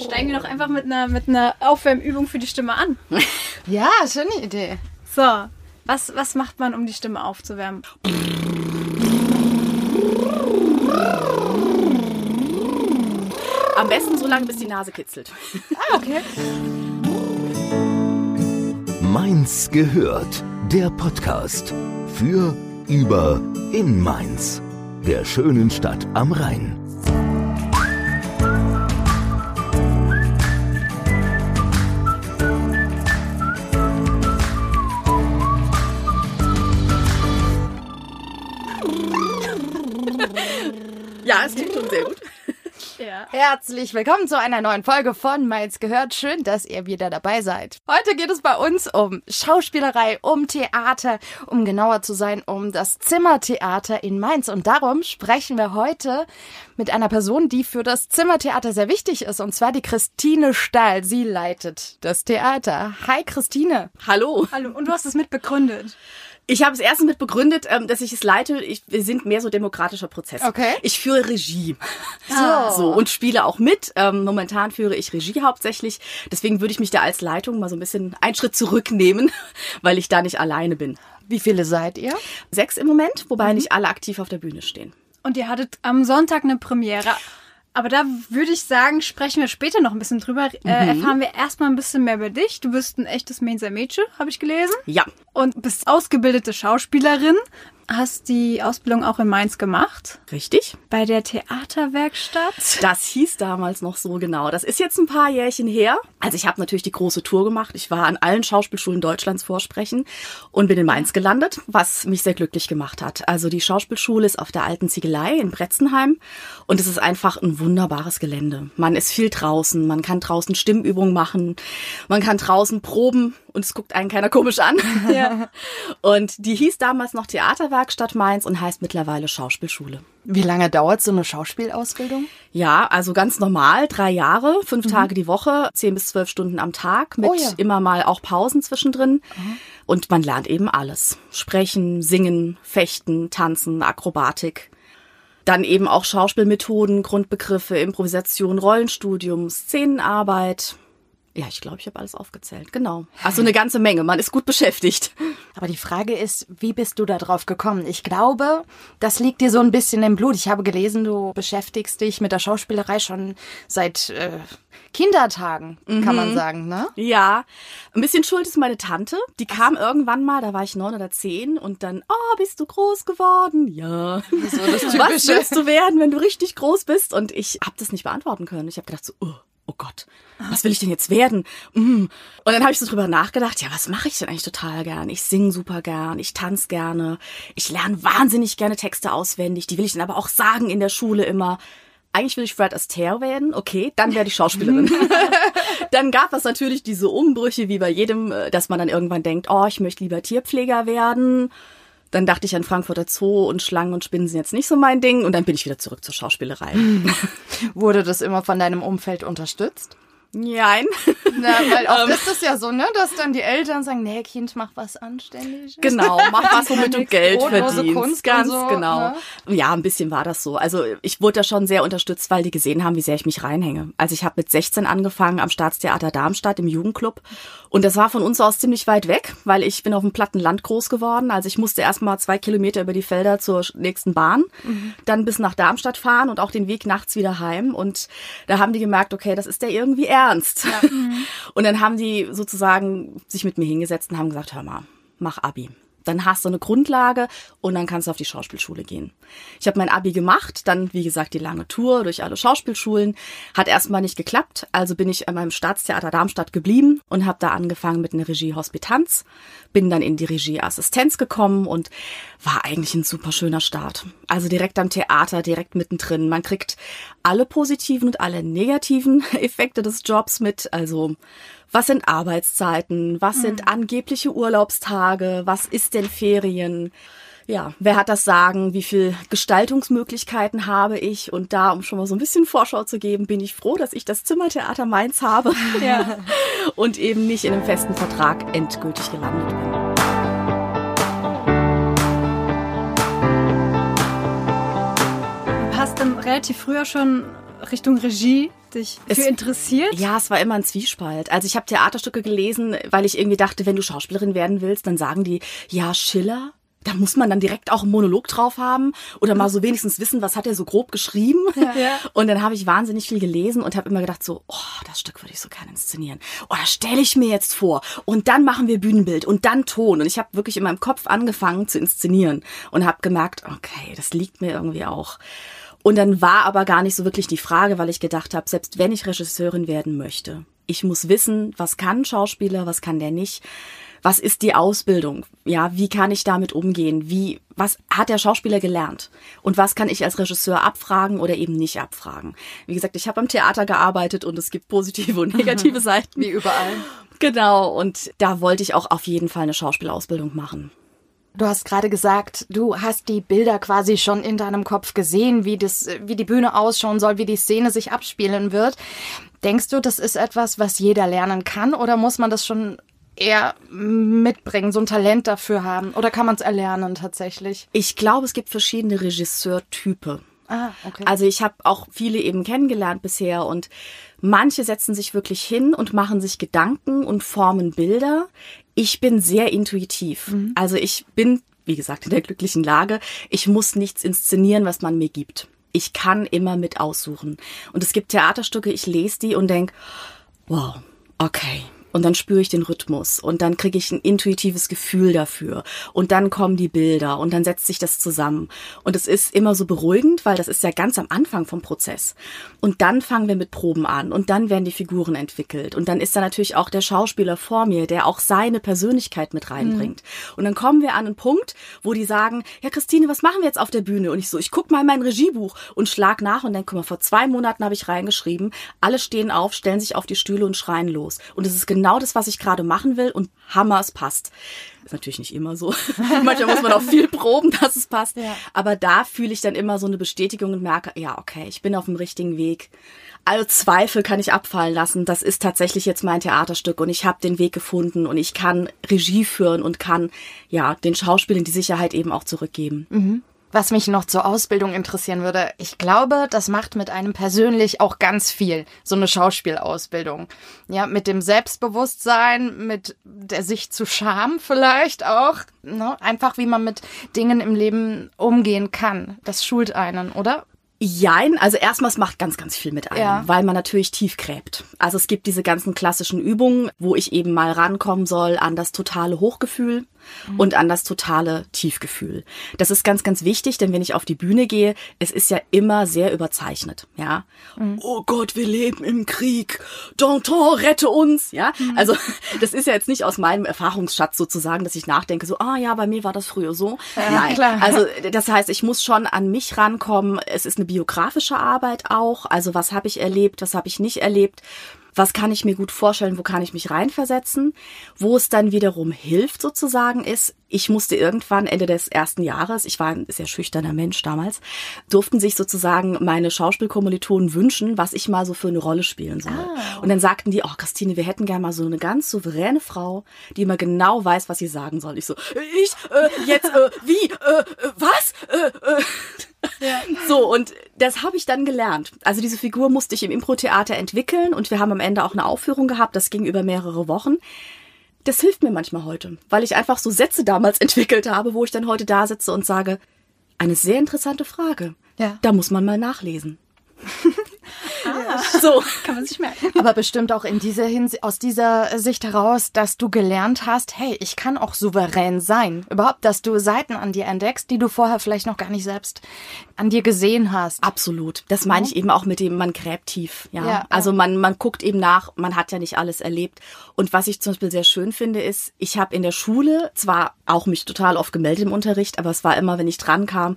Steigen wir doch einfach mit einer, mit einer Aufwärmübung für die Stimme an. Ja, schöne Idee. So, was, was macht man, um die Stimme aufzuwärmen? Am besten so lange, bis die Nase kitzelt. Ah, okay. Mainz gehört, der Podcast für, über, in Mainz, der schönen Stadt am Rhein. Ja, es klingt schon sehr gut. Ja. Herzlich willkommen zu einer neuen Folge von Mainz gehört. Schön, dass ihr wieder dabei seid. Heute geht es bei uns um Schauspielerei, um Theater, um genauer zu sein, um das Zimmertheater in Mainz. Und darum sprechen wir heute mit einer Person, die für das Zimmertheater sehr wichtig ist, und zwar die Christine Stahl. Sie leitet das Theater. Hi, Christine. Hallo. Hallo, und du hast es mitbegründet. Ich habe es erstens mit begründet, ähm, dass ich es leite. Ich, wir sind mehr so demokratischer Prozess. Okay. Ich führe Regie. So. So, und spiele auch mit. Ähm, momentan führe ich Regie hauptsächlich. Deswegen würde ich mich da als Leitung mal so ein bisschen einen Schritt zurücknehmen, weil ich da nicht alleine bin. Wie viele seid ihr? Sechs im Moment, wobei nicht alle aktiv auf der Bühne stehen. Und ihr hattet am Sonntag eine Premiere. Aber da würde ich sagen, sprechen wir später noch ein bisschen drüber. Äh, erfahren wir erstmal ein bisschen mehr über dich. Du bist ein echtes Mainzer Mädchen, habe ich gelesen. Ja, Und bist ausgebildete Schauspielerin. Hast die Ausbildung auch in Mainz gemacht. richtig. Bei der Theaterwerkstatt. Das hieß damals noch so genau. Das ist jetzt ein paar Jährchen her. Also ich habe natürlich die große Tour gemacht. Ich war an allen Schauspielschulen Deutschlands vorsprechen und bin in Mainz gelandet, was mich sehr glücklich gemacht hat. Also die Schauspielschule ist auf der alten Ziegelei in Bretzenheim und es ist einfach ein wunderbares Gelände. Man ist viel draußen, man kann draußen Stimmübungen machen, man kann draußen proben und es guckt einen keiner komisch an. Ja. Und die hieß damals noch Theaterwerkstatt Mainz und heißt mittlerweile Schauspielschule. Wie lange dauert so eine Schauspielausbildung? Ja, also ganz normal, drei Jahre, fünf Tage die Woche, zehn bis zwölf Stunden am Tag, mit Oh ja. immer mal auch Pausen zwischendrin. Und man lernt eben alles. Sprechen, singen, fechten, tanzen, Akrobatik. Dann eben auch Schauspielmethoden, Grundbegriffe, Improvisation, Rollenstudium, Szenenarbeit. Ja, ich glaube, ich habe alles aufgezählt. Genau. Also eine ganze Menge. Man ist gut beschäftigt. Aber die Frage ist, wie bist du da drauf gekommen? Ich glaube, das liegt dir so ein bisschen im Blut. Ich habe gelesen, du beschäftigst dich mit der Schauspielerei schon seit äh, Kindertagen, kann man sagen, ne? Ja, ein bisschen schuld ist meine Tante. Die kam irgendwann mal, da war ich neun oder zehn und dann, oh, bist du groß geworden? Ja. So das Was willst du werden, wenn du richtig groß bist? Und ich habe das nicht beantworten können. Ich habe gedacht so, oh, oh Gott, was will ich denn jetzt werden? Mm. Und dann habe ich so drüber nachgedacht, ja, was mache ich denn eigentlich total gern? Ich singe super gern, ich tanze gerne, ich lerne wahnsinnig gerne Texte auswendig, die will ich dann aber auch sagen in der Schule immer. Eigentlich will ich Fred Astaire werden, okay, dann werde ich Schauspielerin. dann gab es natürlich diese Umbrüche, wie bei jedem, äh, dass man dann irgendwann denkt, oh, ich möchte lieber Tierpfleger werden. Dann dachte ich an Frankfurter Zoo und Schlangen und Spinnen sind jetzt nicht so mein Ding. Und dann bin ich wieder zurück zur Schauspielerei. Wurde das immer von deinem Umfeld unterstützt? Nein. Na, weil oft ist es ja so, ne, dass dann die Eltern sagen, nee, Kind, mach was Anständiges. Genau, mach was, womit du Geld verdienst. Kunst Ganz so, genau. ne? Ja, ein bisschen war das so. Also ich wurde da schon sehr unterstützt, weil die gesehen haben, wie sehr ich mich reinhänge. Also ich habe mit 16 angefangen am Staatstheater Darmstadt im Jugendclub. Und das war von uns aus ziemlich weit weg, weil ich bin auf dem platten Land groß geworden. Also ich musste erst mal zwei Kilometer über die Felder zur nächsten Bahn, dann bis nach Darmstadt fahren und auch den Weg nachts wieder heim. Und da haben die gemerkt, okay, das ist der irgendwie ernst. Und dann haben die sozusagen sich mit mir hingesetzt und haben gesagt, hör mal, mach Abi. Dann hast du eine Grundlage und dann kannst du auf die Schauspielschule gehen. Ich habe mein Abi gemacht, dann wie gesagt die lange Tour durch alle Schauspielschulen, hat erstmal nicht geklappt, also bin ich an meinem Staatstheater Darmstadt geblieben und habe da angefangen mit einer Regie Hospitanz, bin dann in die Regie Assistenz gekommen und war eigentlich ein super schöner Start. Also direkt am Theater, direkt mittendrin. Man kriegt alle positiven und alle negativen Effekte des Jobs mit, also was sind Arbeitszeiten, was mhm. sind angebliche Urlaubstage, was ist denn Ferien? Ja, wer hat das Sagen, wie viel Gestaltungsmöglichkeiten habe ich? Und da, um schon mal so ein bisschen Vorschau zu geben, bin ich froh, dass ich das Zimmertheater Mainz habe ja. und eben nicht in einem festen Vertrag endgültig gelandet bin. Du hast dann relativ früher schon Richtung Regie dich Es- für interessiert? Ja, es war immer ein Zwiespalt. Also ich habe Theaterstücke gelesen, weil ich irgendwie dachte, wenn du Schauspielerin werden willst, dann sagen die, ja, Schiller, da muss man dann direkt auch einen Monolog drauf haben oder mal so wenigstens wissen, was hat er so grob geschrieben. Ja. Und dann habe ich wahnsinnig viel gelesen und habe immer gedacht so, oh, das Stück würde ich so gerne inszenieren. Oh, das stelle ich mir jetzt vor. Und dann machen wir Bühnenbild und dann Ton. Und ich habe wirklich in meinem Kopf angefangen zu inszenieren und habe gemerkt, okay, das liegt mir irgendwie auch. Und dann war aber gar nicht so wirklich die Frage, weil ich gedacht habe, selbst wenn ich Regisseurin werden möchte, ich muss wissen, was kann ein Schauspieler, was kann der nicht. Was ist die Ausbildung? Ja, wie kann ich damit umgehen? Wie, was hat der Schauspieler gelernt? Und was kann ich als Regisseur abfragen oder eben nicht abfragen? Wie gesagt, ich habe am Theater gearbeitet und es gibt positive und negative Seiten. Wie überall. Genau, und da wollte ich auch auf jeden Fall eine Schauspielausbildung machen. Du hast gerade gesagt, du hast die Bilder quasi schon in deinem Kopf gesehen, wie das, wie die Bühne ausschauen soll, wie die Szene sich abspielen wird. Denkst du, das ist etwas, was jeder lernen kann oder muss man das schon eher mitbringen, so ein Talent dafür haben? Oder kann man es erlernen tatsächlich? Ich glaube, es gibt verschiedene Regisseurtype. Ah, okay. Also ich habe auch viele eben kennengelernt bisher und manche setzen sich wirklich hin und machen sich Gedanken und formen Bilder. Ich bin sehr intuitiv. Also ich bin, wie gesagt, in der glücklichen Lage. Ich muss nichts inszenieren, was man mir gibt. Ich kann immer mit aussuchen. Und es gibt Theaterstücke, ich lese die und denk, wow, okay. Und dann spüre ich den Rhythmus und dann kriege ich ein intuitives Gefühl dafür. Und dann kommen die Bilder und dann setzt sich das zusammen. Und es ist immer so beruhigend, weil das ist ja ganz am Anfang vom Prozess. Und dann fangen wir mit Proben an und dann werden die Figuren entwickelt. Und dann ist da natürlich auch der Schauspieler vor mir, der auch seine Persönlichkeit mit reinbringt. Und dann kommen wir an einen Punkt, wo die sagen, ja Christine, was machen wir jetzt auf der Bühne? Und ich so, ich guck mal in mein Regiebuch und schlag nach und denke, guck mal, vor zwei Monaten habe ich reingeschrieben, alle stehen auf, stellen sich auf die Stühle und schreien los. Und es ist genau das, was ich gerade machen will und Hammer, es passt. Ist natürlich nicht immer so. Manchmal muss man auch viel proben, dass es passt. Ja. Aber da fühle ich dann immer so eine Bestätigung und merke, ja, okay, ich bin auf dem richtigen Weg. Alle Zweifel kann ich abfallen lassen. Das ist tatsächlich jetzt mein Theaterstück und ich habe den Weg gefunden und ich kann Regie führen und kann ja den Schauspielern die Sicherheit eben auch zurückgeben. Was mich noch zur Ausbildung interessieren würde, ich glaube, das macht mit einem persönlich auch ganz viel, so eine Schauspielausbildung. Ja, mit dem Selbstbewusstsein, mit der sich zu Scham vielleicht auch. Ne? Einfach, wie man mit Dingen im Leben umgehen kann. Das schult einen, oder? Jein, also erstmal es macht ganz, ganz viel mit einem, Ja. weil man natürlich tief gräbt. Also es gibt diese ganzen klassischen Übungen, wo ich eben mal rankommen soll an das totale Hochgefühl und an das totale Tiefgefühl. Das ist ganz, ganz wichtig, denn wenn ich auf die Bühne gehe, es ist ja immer sehr überzeichnet, ja. Oh Gott, wir leben im Krieg. Danton, rette uns, ja. Also das ist ja jetzt nicht aus meinem Erfahrungsschatz sozusagen, dass ich nachdenke, so, ah ja, bei mir war das früher so. Nein, klar. also das heißt, ich muss schon an mich rankommen. Es ist eine biografische Arbeit auch. Also was habe ich erlebt, was habe ich nicht erlebt. Was kann ich mir gut vorstellen, wo kann ich mich reinversetzen? Wo es dann wiederum hilft sozusagen ist, ich musste irgendwann Ende des ersten Jahres, ich war ein sehr schüchterner Mensch damals, durften sich sozusagen meine Schauspielkommilitonen wünschen, was ich mal so für eine Rolle spielen soll. Und dann sagten die, oh Christine, wir hätten gerne mal so eine ganz souveräne Frau, die immer genau weiß, was sie sagen soll. Ich so, ich, äh, jetzt, äh, wie, äh, äh, was? Äh, äh. So, und das habe ich dann gelernt. Also diese Figur musste ich im Impro-Theater entwickeln und wir haben am Ende auch eine Aufführung gehabt, das ging über mehrere Wochen. Das hilft mir manchmal heute, weil ich einfach so Sätze damals entwickelt habe, wo ich dann heute da sitze und sage, eine sehr interessante Frage. Ja. Da muss man mal nachlesen. So. Kann man sich merken. Aber bestimmt auch in dieser Hinsicht, aus dieser Sicht heraus, dass du gelernt hast, hey, ich kann auch souverän sein. Überhaupt, dass du Seiten an dir entdeckst, die du vorher vielleicht noch gar nicht selbst an dir gesehen hast. Absolut. Das meine ich eben auch mit dem, man gräbt tief. Ja. Ja, also man, man guckt eben nach, man hat ja nicht alles erlebt. Und was ich zum Beispiel sehr schön finde, ist, ich habe in der Schule zwar auch mich total oft gemeldet im Unterricht, aber es war immer, wenn ich dran kam,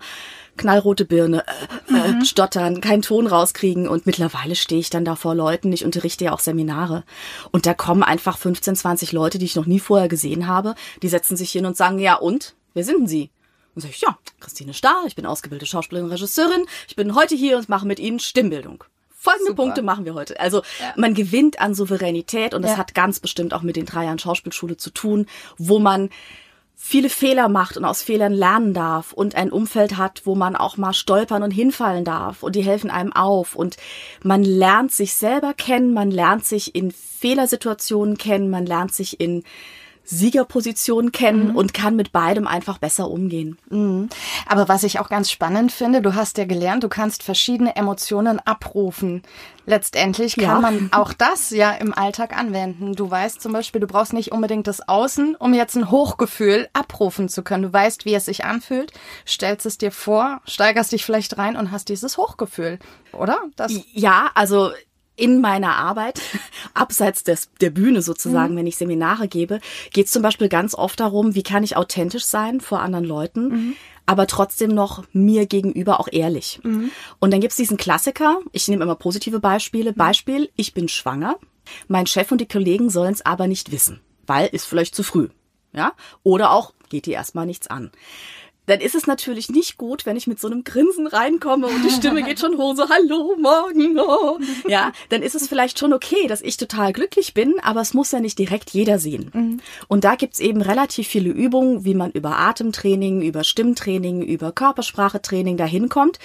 knallrote Birne, äh, äh, stottern, keinen Ton rauskriegen und mittlerweile stehe ich dann da vor Leuten, ich unterrichte ja auch Seminare und da kommen einfach 15, 20 Leute, die ich noch nie vorher gesehen habe, die setzen sich hin und sagen, ja und, wer sind denn Sie? Und sage ich, ja, Christine Starr, ich bin ausgebildete Schauspielerin, Regisseurin, ich bin heute hier und mache mit Ihnen Stimmbildung. Folgende Super. Punkte machen wir heute. Also man gewinnt an Souveränität und das Ja. hat ganz bestimmt auch mit den drei Jahren Schauspielschule zu tun, wo man viele Fehler macht und aus Fehlern lernen darf und ein Umfeld hat, wo man auch mal stolpern und hinfallen darf und die helfen einem auf. Und man lernt sich selber kennen, man lernt sich in Fehlersituationen kennen, man lernt sich in Siegerposition kennen mhm. und kann mit beidem einfach besser umgehen. Mhm. Aber was ich auch ganz spannend finde, du hast ja gelernt, du kannst verschiedene Emotionen abrufen. Letztendlich kann ja. man auch das ja im Alltag anwenden. Du weißt zum Beispiel, du brauchst nicht unbedingt das Außen, um jetzt ein Hochgefühl abrufen zu können. Du weißt, wie es sich anfühlt, stellst es dir vor, steigerst dich vielleicht rein und hast dieses Hochgefühl, oder? Das ja, also in meiner Arbeit, abseits des, der Bühne sozusagen, mhm. wenn ich Seminare gebe, geht es zum Beispiel ganz oft darum, wie kann ich authentisch sein vor anderen Leuten, mhm. aber trotzdem noch mir gegenüber auch ehrlich. Mhm. Und dann gibt's diesen Klassiker, ich nehme immer positive Beispiele. Mhm. Beispiel, ich bin schwanger, mein Chef und die Kollegen sollen es aber nicht wissen, weil ist vielleicht zu früh. Ja? Oder auch geht die erstmal nichts an dann ist es natürlich nicht gut, wenn ich mit so einem Grinsen reinkomme und die Stimme geht schon hoch, so Hallo, morgen. Oh. Ja, dann ist es vielleicht schon okay, dass ich total glücklich bin, aber es muss ja nicht direkt jeder sehen. Mhm. Und da gibt's eben relativ viele Übungen, wie man über Atemtraining, über Stimmtraining, über Körpersprachetraining dahin kommt,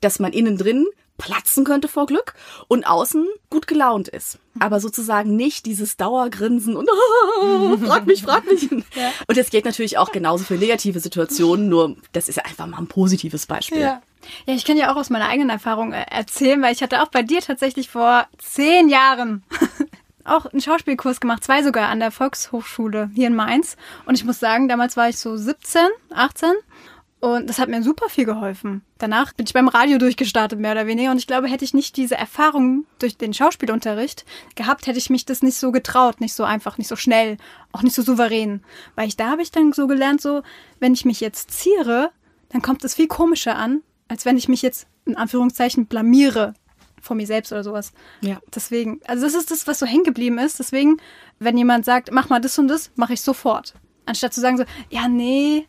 dass man innen drin platzen könnte vor Glück und außen gut gelaunt ist. Aber sozusagen nicht dieses Dauergrinsen und oh, frag mich, frag mich. Ja. Und das geht natürlich auch genauso für negative Situationen, nur das ist ja einfach mal ein positives Beispiel. Ja. Ja, ich kann ja auch aus meiner eigenen Erfahrung äh, erzählen, weil ich hatte auch bei dir tatsächlich vor zehn Jahren auch einen Schauspielkurs gemacht, zwei sogar an der Volkshochschule hier in Mainz. Und ich muss sagen, damals war ich so 17, 18 und das hat mir super viel geholfen. Danach bin ich beim Radio durchgestartet, mehr oder weniger. Und ich glaube, hätte ich nicht diese Erfahrung durch den Schauspielunterricht gehabt, hätte ich mich das nicht so getraut, nicht so einfach, nicht so schnell, auch nicht so souverän. Weil ich da habe ich dann so gelernt, so, wenn ich mich jetzt ziere, dann kommt es viel komischer an, als wenn ich mich jetzt in Anführungszeichen blamiere vor mir selbst oder sowas. Ja. Deswegen, also das ist das, was so hängen geblieben ist. Deswegen, wenn jemand sagt, mach mal das und das, mache ich sofort. Anstatt zu sagen so, ja, nee,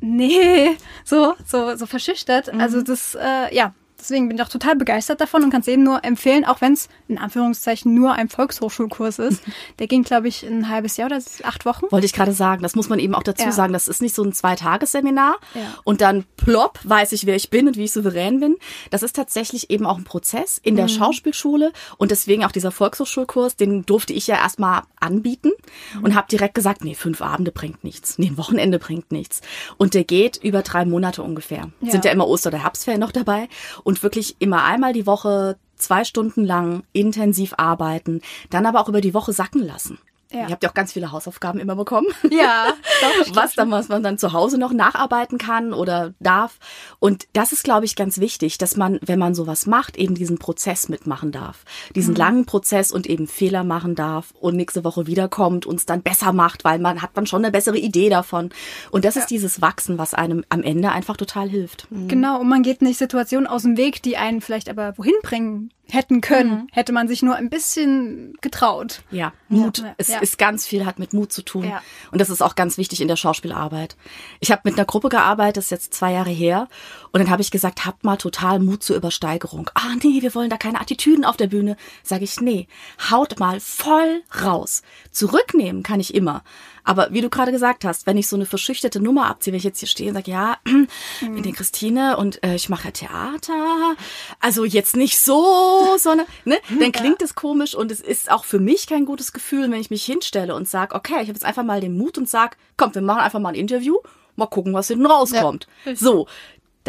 nee, so, so, so verschüchtert. Mhm. Also das, äh, ja, Deswegen bin ich auch total begeistert davon und kann es eben nur empfehlen, auch wenn es in Anführungszeichen nur ein Volkshochschulkurs ist. Der ging, glaube ich, ein halbes Jahr oder acht Wochen. Wollte ich gerade sagen. Das muss man eben auch dazu ja. sagen. Das ist nicht so ein Zweitagesseminar ja. und dann plopp, weiß ich, wer ich bin und wie ich souverän bin. Das ist tatsächlich eben auch ein Prozess in der mhm. Schauspielschule und deswegen auch dieser Volkshochschulkurs, den durfte ich ja erstmal anbieten mhm. und habe direkt gesagt, nee, fünf Abende bringt nichts. Nee, ein Wochenende bringt nichts. Und der geht über drei Monate ungefähr. Ja. Sind ja immer Oster- oder Herbstferien noch dabei und wirklich immer einmal die Woche zwei Stunden lang intensiv arbeiten, dann aber auch über die Woche sacken lassen. Ja. Ihr habt ja auch ganz viele Hausaufgaben immer bekommen. Ja. Doch, was dann, was man dann zu Hause noch nacharbeiten kann oder darf. Und das ist, glaube ich, ganz wichtig, dass man, wenn man sowas macht, eben diesen Prozess mitmachen darf. Diesen mhm. langen Prozess und eben Fehler machen darf und nächste Woche wiederkommt und es dann besser macht, weil man hat man schon eine bessere Idee davon. Und das ja. ist dieses Wachsen, was einem am Ende einfach total hilft. Mhm. Genau. Und man geht nicht Situationen aus dem Weg, die einen vielleicht aber wohin bringen hätten können, mhm. hätte man sich nur ein bisschen getraut. Ja, Mut. Ja. Es ja. ist ganz viel, hat mit Mut zu tun. Ja. Und das ist auch ganz wichtig in der Schauspielarbeit. Ich habe mit einer Gruppe gearbeitet, das ist jetzt zwei Jahre her. Und dann habe ich gesagt, habt mal total Mut zur Übersteigerung. Ah, nee, wir wollen da keine Attitüden auf der Bühne. Sage ich, nee, haut mal voll raus. Zurücknehmen kann ich immer. Aber wie du gerade gesagt hast, wenn ich so eine verschüchterte Nummer abziehe, wenn ich jetzt hier stehe und sage, ja, ich bin die Christine und äh, ich mache Theater, also jetzt nicht so, sondern, ne, dann klingt es komisch und es ist auch für mich kein gutes Gefühl, wenn ich mich hinstelle und sage, okay, ich habe jetzt einfach mal den Mut und sage, komm, wir machen einfach mal ein Interview mal gucken, was hinten rauskommt. Ja. So,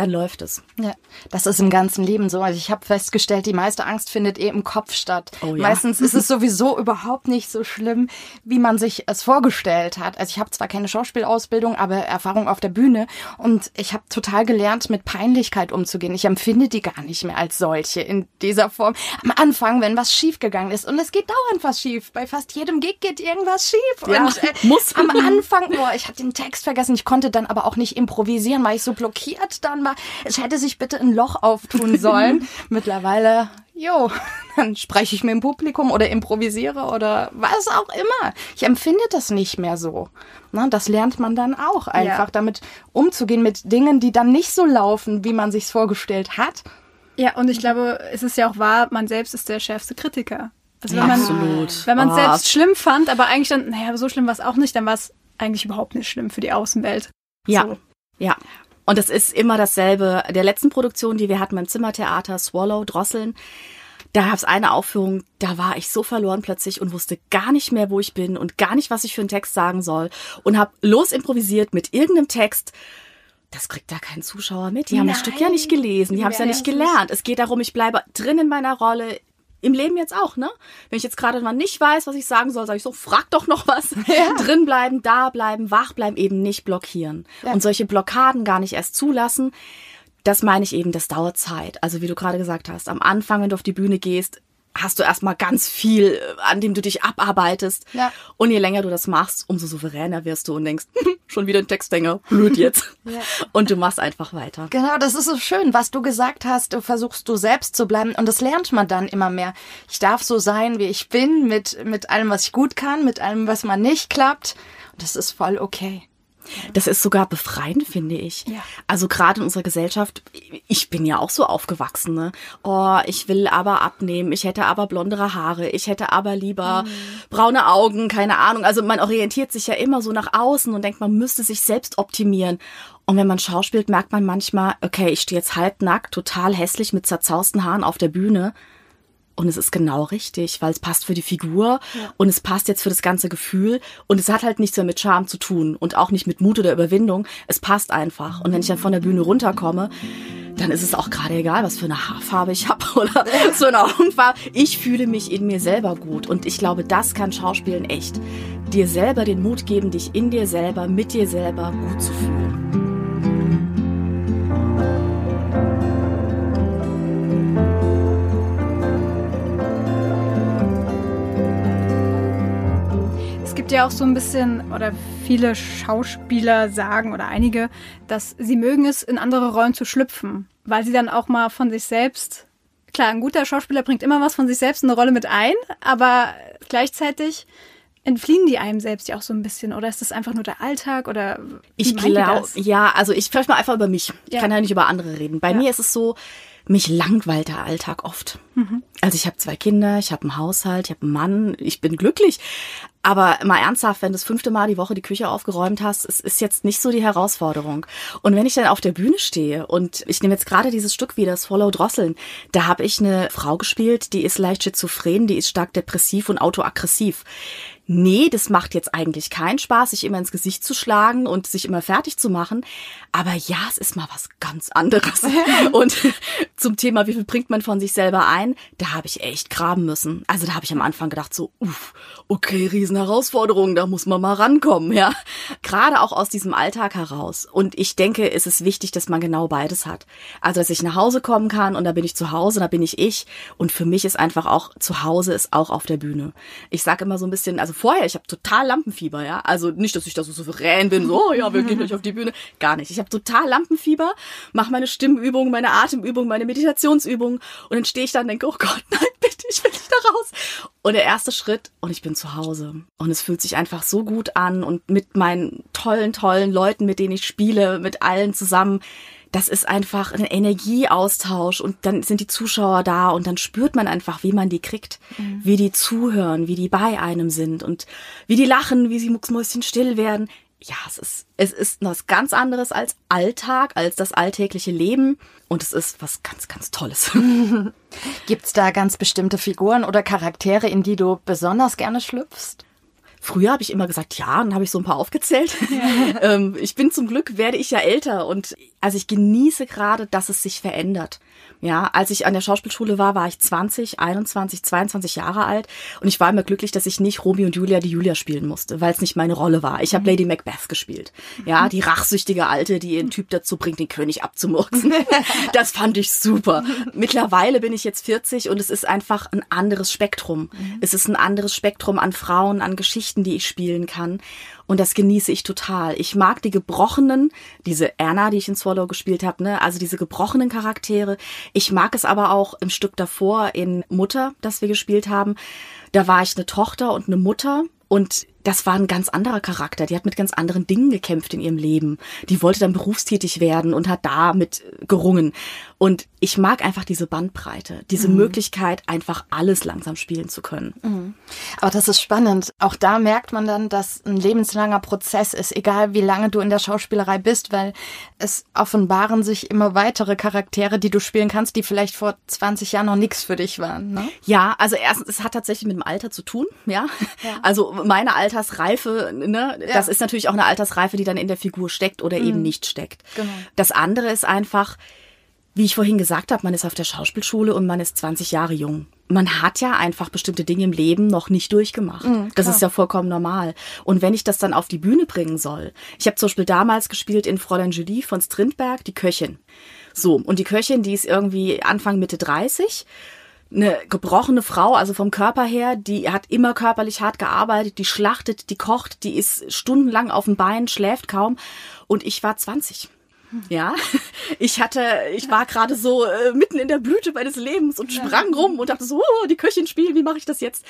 dann läuft es. Ja, das ist im ganzen Leben so. Also ich habe festgestellt, die meiste Angst findet eh im Kopf statt. Oh, ja. Meistens ist es sowieso überhaupt nicht so schlimm, wie man sich es vorgestellt hat. Also ich habe zwar keine Schauspielausbildung, aber Erfahrung auf der Bühne und ich habe total gelernt, mit Peinlichkeit umzugehen. Ich empfinde die gar nicht mehr als solche in dieser Form. Am Anfang, wenn was schiefgegangen ist und es geht dauernd was schief. Bei fast jedem Gig geht irgendwas schief. Ja, und äh, muss. am Anfang, boah, ich hatte den Text vergessen. Ich konnte dann aber auch nicht improvisieren, weil ich so blockiert dann war. Es hätte sich bitte ein Loch auftun sollen. Mittlerweile, jo, dann spreche ich mit dem Publikum oder improvisiere oder was auch immer. Ich empfinde das nicht mehr so. Na, das lernt man dann auch einfach, ja. damit umzugehen mit Dingen, die dann nicht so laufen, wie man sich's vorgestellt hat. Ja, und ich glaube, es ist ja auch wahr, man selbst ist der schärfste Kritiker. Also wenn man, Absolut. wenn man oh. selbst schlimm fand, aber eigentlich dann, naja, so schlimm war es auch nicht, dann war es eigentlich überhaupt nicht schlimm für die Außenwelt. Ja, So. ja. Und es ist immer dasselbe. Der letzten Produktion, die wir hatten beim Zimmertheater, Swallow, Drosseln, da gab es eine Aufführung, da war ich so verloren plötzlich und wusste gar nicht mehr, wo ich bin und gar nicht, was ich für einen Text sagen soll und habe los improvisiert mit irgendeinem Text. Das kriegt da kein Zuschauer mit. Die haben das Nein. Stück ja nicht gelesen, die haben es ja nicht gelernt. Es geht darum, ich bleibe drin in meiner Rolle. Im Leben jetzt auch, ne? Wenn ich jetzt gerade mal nicht weiß, was ich sagen soll, sage ich so, frag doch noch was. Drin bleiben, da bleiben, wach bleiben, eben nicht blockieren. Und solche Blockaden gar nicht erst zulassen. Das meine ich eben, das dauert Zeit. Also wie du gerade gesagt hast, am Anfang, wenn du auf die Bühne gehst, hast du erstmal ganz viel, äh, an dem du dich abarbeitest. Ja. Und je länger du das machst, umso souveräner wirst du und denkst, schon wieder ein Textdänger, blöd jetzt. Und du machst einfach weiter. Genau, das ist so schön, was du gesagt hast. Du versuchst du selbst zu bleiben und das lernt man dann immer mehr. Ich darf so sein, wie ich bin, mit, mit allem, was ich gut kann, mit allem, was man nicht klappt. Und das ist voll okay. Das ist sogar befreiend, finde ich. Ja. Also gerade in unserer Gesellschaft, ich bin ja auch so aufgewachsen, ne? Oh, ich will aber abnehmen, ich hätte aber blondere Haare, ich hätte aber lieber braune Augen, keine Ahnung. Also man orientiert sich ja immer so nach außen und denkt, man müsste sich selbst optimieren. Und wenn man schauspielt, merkt man manchmal, okay, ich stehe jetzt halbnackt, total hässlich mit zerzausten Haaren auf der Bühne. Und es ist genau richtig, weil es passt für die Figur und es passt jetzt für das ganze Gefühl und es hat halt nichts mehr mit Charme zu tun und auch nicht mit Mut oder Überwindung. Es passt einfach. Und wenn ich dann von der Bühne runterkomme, dann ist es auch gerade egal, was für eine Haarfarbe ich habe oder so eine Augenfarbe. Ich fühle mich in mir selber gut und ich glaube, das kann Schauspielen echt. Dir selber den Mut geben, dich in dir selber, mit dir selber gut zu fühlen. Gibt ja auch so ein bisschen, oder viele Schauspieler sagen, oder einige, dass sie mögen es, in andere Rollen zu schlüpfen, weil sie dann auch mal von sich selbst, klar, ein guter Schauspieler bringt immer was von sich selbst in eine Rolle mit ein, aber gleichzeitig entfliehen die einem selbst ja auch so ein bisschen, oder ist das einfach nur der Alltag, oder Ich glaube, ja, also ich spreche mal einfach über mich. Ich Ja. kann ja nicht über andere reden. Bei Ja. mir ist es so, mich langweilt der Alltag oft. Mhm. Also ich habe zwei Kinder, ich habe einen Haushalt, ich habe einen Mann, ich bin glücklich. Aber mal ernsthaft, wenn du das fünfte Mal die Woche die Küche aufgeräumt hast, es ist jetzt nicht so die Herausforderung. Und wenn ich dann auf der Bühne stehe und ich nehme jetzt gerade dieses Stück wieder, das Follow Drosseln, da habe ich eine Frau gespielt, die ist leicht schizophren, die ist stark depressiv und autoaggressiv. Nee, das macht jetzt eigentlich keinen Spaß, sich immer ins Gesicht zu schlagen und sich immer fertig zu machen. Aber ja, es ist mal was ganz anderes. und zum Thema, wie viel bringt man von sich selber ein, da habe ich echt graben müssen. Also da habe ich am Anfang gedacht so, uff, okay, Riesenherausforderung, da muss man mal rankommen, ja. Gerade auch aus diesem Alltag heraus. Und ich denke, es ist wichtig, dass man genau beides hat. Also, dass ich nach Hause kommen kann und da bin ich zu Hause, da bin ich ich. Und für mich ist einfach auch, zu Hause ist auch auf der Bühne. Ich sage immer so ein bisschen, also vorher, ich habe total Lampenfieber, ja. Also nicht, dass ich da so souverän bin, so, oh, ja, wir gehen gleich auf die Bühne. Gar nicht. Ich habe total Lampenfieber, mache meine Stimmübungen, meine Atemübungen, meine Meditationsübungen und dann stehe ich da und denke, oh Gott, nein, bitte, ich will nicht da raus. Und der erste Schritt, und ich bin zu Hause. Und es fühlt sich einfach so gut an und mit meinen tollen, tollen Leuten, mit denen ich spiele, mit allen zusammen. Das ist einfach ein Energieaustausch und dann sind die Zuschauer da und dann spürt man einfach, wie man die kriegt, wie die zuhören, wie die bei einem sind und wie die lachen, wie sie mucksmäuschenstill werden. Ja, es ist, es ist was ganz anderes als Alltag, als das alltägliche Leben und es ist was ganz, ganz Tolles. Gibt's da ganz bestimmte Figuren oder Charaktere, in die du besonders gerne schlüpfst? Früher habe ich immer gesagt, ja, und dann habe ich so ein paar aufgezählt. ähm, ich bin zum Glück, werde ich ja älter und also ich genieße gerade, dass es sich verändert. Ja, als ich an der Schauspielschule war, war ich 20, 21, 22 Jahre alt und ich war immer glücklich, dass ich nicht Romeo und Julia die Julia spielen musste, weil es nicht meine Rolle war. Ich habe Lady Macbeth gespielt. Ja, die rachsüchtige Alte, die ihren Typ dazu bringt, den König abzumurksen. das fand ich super. Mittlerweile bin ich jetzt 40 und es ist einfach ein anderes Spektrum. Es ist ein anderes Spektrum an Frauen, an Geschichten, die ich spielen kann. Und das genieße ich total. Ich mag die gebrochenen, diese Erna, die ich in Swallow gespielt habe, ne, also diese gebrochenen Charaktere. Ich mag es aber auch im Stück davor in Mutter, das wir gespielt haben. Da war ich eine Tochter und eine Mutter und das war ein ganz anderer Charakter. Die hat mit ganz anderen Dingen gekämpft in ihrem Leben. Die wollte dann berufstätig werden und hat damit gerungen. Und ich mag einfach diese Bandbreite, diese mhm. Möglichkeit, einfach alles langsam spielen zu können. Mhm. Aber das ist spannend. Auch da merkt man dann, dass ein lebenslanger Prozess ist, egal wie lange du in der Schauspielerei bist, weil es offenbaren sich immer weitere Charaktere, die du spielen kannst, die vielleicht vor 20 Jahren noch nichts für dich waren. Ne? Ja, also erstens, es hat tatsächlich mit dem Alter zu tun. Ja, ja. also meine Altersreife, ne, ja. das ist natürlich auch eine Altersreife, die dann in der Figur steckt oder mhm. eben nicht steckt. Genau. Das andere ist einfach, wie ich vorhin gesagt habe, man ist auf der Schauspielschule und man ist 20 Jahre jung. Man hat ja einfach bestimmte Dinge im Leben noch nicht durchgemacht. Mhm, das ist ja vollkommen normal. Und wenn ich das dann auf die Bühne bringen soll, ich habe zum Beispiel damals gespielt in Fräulein Julie von Strindberg, die Köchin. So, und die Köchin, die ist irgendwie Anfang Mitte 30 eine gebrochene Frau, also vom Körper her, die hat immer körperlich hart gearbeitet, die schlachtet, die kocht, die ist stundenlang auf dem Bein, schläft kaum. Und ich war 20. Ja, ich hatte, ich war gerade so äh, mitten in der Blüte meines Lebens und sprang rum und dachte so, oh, die Köchin spielen, wie mache ich das jetzt?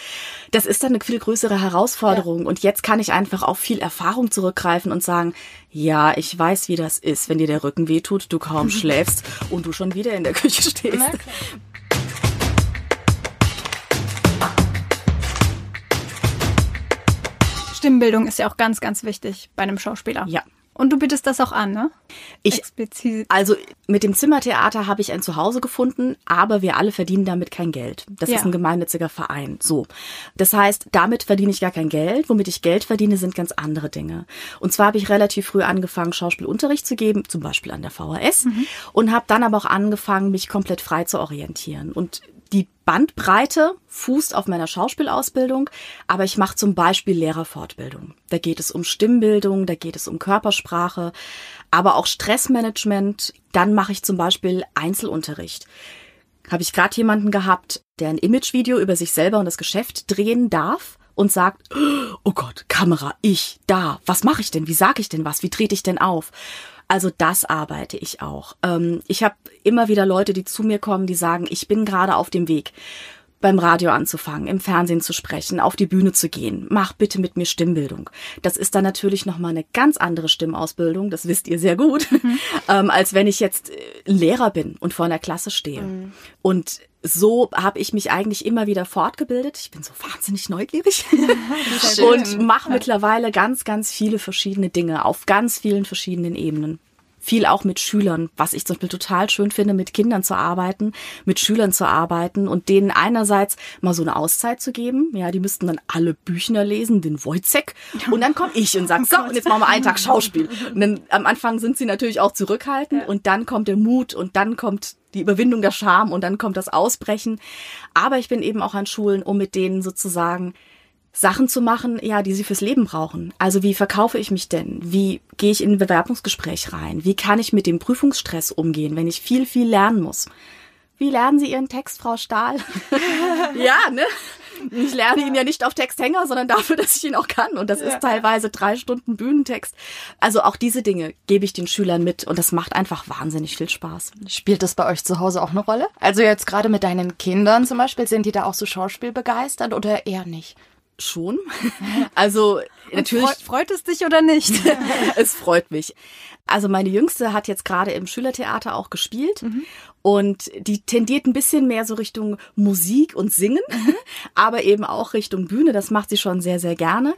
Das ist dann eine viel größere Herausforderung. Ja. Und jetzt kann ich einfach auf viel Erfahrung zurückgreifen und sagen, ja, ich weiß, wie das ist, wenn dir der Rücken wehtut, du kaum schläfst und du schon wieder in der Küche stehst. Stimmbildung ist ja auch ganz, ganz wichtig bei einem Schauspieler. Ja. Und du bietest das auch an, ne? Ich, Explizit. Also mit dem Zimmertheater habe ich ein Zuhause gefunden, aber wir alle verdienen damit kein Geld. Das ja. ist ein gemeinnütziger Verein. So. Das heißt, damit verdiene ich gar kein Geld. Womit ich Geld verdiene, sind ganz andere Dinge. Und zwar habe ich relativ früh angefangen, Schauspielunterricht zu geben, zum Beispiel an der VHS, mhm. und habe dann aber auch angefangen, mich komplett frei zu orientieren. Und Bandbreite fußt auf meiner Schauspielausbildung, aber ich mache zum Beispiel Lehrerfortbildung. Da geht es um Stimmbildung, da geht es um Körpersprache, aber auch Stressmanagement. Dann mache ich zum Beispiel Einzelunterricht. Habe ich gerade jemanden gehabt, der ein Imagevideo über sich selber und das Geschäft drehen darf und sagt, oh Gott, Kamera, ich, da, was mache ich denn? Wie sage ich denn was? Wie trete ich denn auf? Also das arbeite ich auch. Ähm, ich habe immer wieder Leute, die zu mir kommen, die sagen, ich bin gerade auf dem Weg beim Radio anzufangen, im Fernsehen zu sprechen, auf die Bühne zu gehen. Mach bitte mit mir Stimmbildung. Das ist dann natürlich nochmal eine ganz andere Stimmausbildung, das wisst ihr sehr gut, mhm. ähm, als wenn ich jetzt äh, Lehrer bin und vor einer Klasse stehe. Mhm. Und so habe ich mich eigentlich immer wieder fortgebildet. Ich bin so wahnsinnig neugierig und mache mittlerweile ganz, ganz viele verschiedene Dinge auf ganz vielen verschiedenen Ebenen viel auch mit Schülern, was ich zum Beispiel total schön finde, mit Kindern zu arbeiten, mit Schülern zu arbeiten und denen einerseits mal so eine Auszeit zu geben. Ja, die müssten dann alle Büchner lesen, den Wojcek. Und dann komme ich und sage, so, und jetzt machen wir einen Tag Schauspiel. Und dann am Anfang sind sie natürlich auch zurückhaltend und dann kommt der Mut und dann kommt die Überwindung der Scham und dann kommt das Ausbrechen. Aber ich bin eben auch an Schulen, um mit denen sozusagen Sachen zu machen, ja, die sie fürs Leben brauchen. Also wie verkaufe ich mich denn? Wie gehe ich in ein Bewerbungsgespräch rein? Wie kann ich mit dem Prüfungsstress umgehen, wenn ich viel, viel lernen muss? Wie lernen Sie Ihren Text, Frau Stahl? ja, ne? Ich lerne ihn ja nicht auf Texthänger, sondern dafür, dass ich ihn auch kann. Und das ja. ist teilweise drei Stunden Bühnentext. Also auch diese Dinge gebe ich den Schülern mit und das macht einfach wahnsinnig viel Spaß. Spielt das bei euch zu Hause auch eine Rolle? Also jetzt gerade mit deinen Kindern zum Beispiel, sind die da auch so schauspielbegeistert oder eher nicht? Schon. Also natürlich. Freut, freut es dich oder nicht? es freut mich. Also meine Jüngste hat jetzt gerade im Schülertheater auch gespielt mhm. und die tendiert ein bisschen mehr so Richtung Musik und Singen, mhm. aber eben auch Richtung Bühne. Das macht sie schon sehr, sehr gerne.